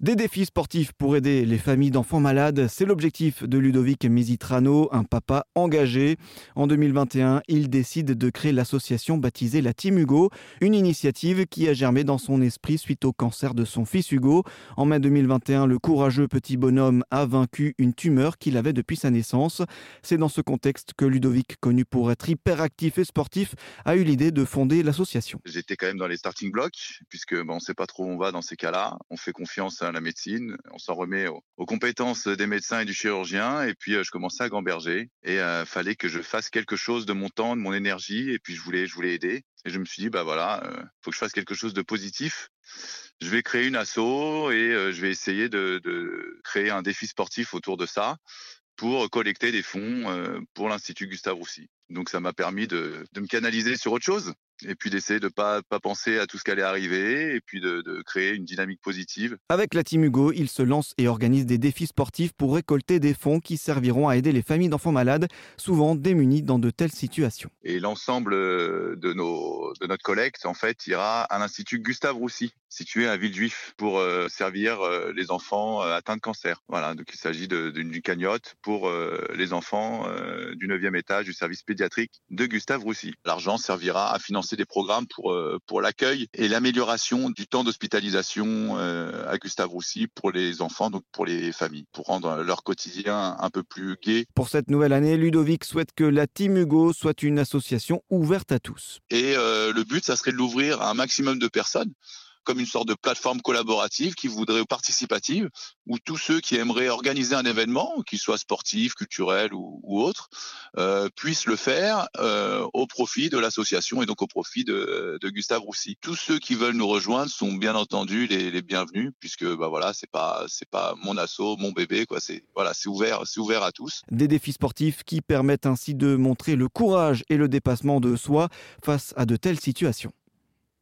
Des défis sportifs pour aider les familles d'enfants malades, c'est l'objectif de Ludovic Misitrano, un papa engagé. En 2021, il décide de créer l'association baptisée la Team Hugo, une initiative qui a germé dans son esprit suite au cancer de son fils Hugo. En mai 2021, le courageux petit bonhomme a vaincu une tumeur qu'il avait depuis sa naissance. C'est dans ce contexte que Ludovic, connu pour être hyperactif et sportif, a eu l'idée de fonder l'association. J'étais quand même dans les starting blocks, puisque on ne sait pas trop où on va dans ces cas-là. On fait confiance à la médecine, on s'en remet aux, compétences des médecins et du chirurgien, et puis euh, je commençais à gamberger, et euh, fallait que je fasse quelque chose de mon temps, de mon énergie, et puis je voulais, je voulais aider. Et je me suis dit, bah voilà, euh, faut que je fasse quelque chose de positif. Je vais créer une asso et je vais essayer de, créer un défi sportif autour de ça pour collecter des fonds pour l'Institut Gustave Roussy. Donc ça m'a permis de, me canaliser sur autre chose et puis d'essayer de pas pas penser à tout ce qui allait arriver et puis de, de, créer une dynamique positive. Avec la Team Hugo, il se lance et organise des défis sportifs pour récolter des fonds qui serviront à aider les familles d'enfants malades, souvent démunies dans de telles situations. Et l'ensemble de nos de notre collecte en fait ira à l'Institut Gustave Roussy situé à Villejuif pour euh, servir euh, les enfants euh, atteints de cancer. Voilà, donc il s'agit d'une cagnotte pour les enfants du 9e étage du service pédiatrique de Gustave Roussy. L'argent servira à financer des programmes pour pour l'accueil et l'amélioration du temps d'hospitalisation à Gustave Roussy pour les enfants, donc pour les familles, pour rendre leur quotidien un peu plus gai. Pour cette nouvelle année, Ludovic souhaite que la Team Hugo soit une association ouverte à tous. Et le but, ça serait de l'ouvrir à un maximum de personnes comme une sorte de plateforme collaborative qui voudrait participative, où tous ceux qui aimeraient organiser un événement, qu'il soit sportif, culturel ou, autre, euh, puissent le faire euh, au profit de l'association et donc au profit de, Gustave Roussy. Tous ceux qui veulent nous rejoindre sont bien entendu les, les bienvenus, puisque bah voilà, c'est pas c'est pas mon assaut, mon bébé, quoi. C'est voilà, c'est ouvert, c'est ouvert à tous. Des défis sportifs qui permettent ainsi de montrer le courage et le dépassement de soi face à de telles situations.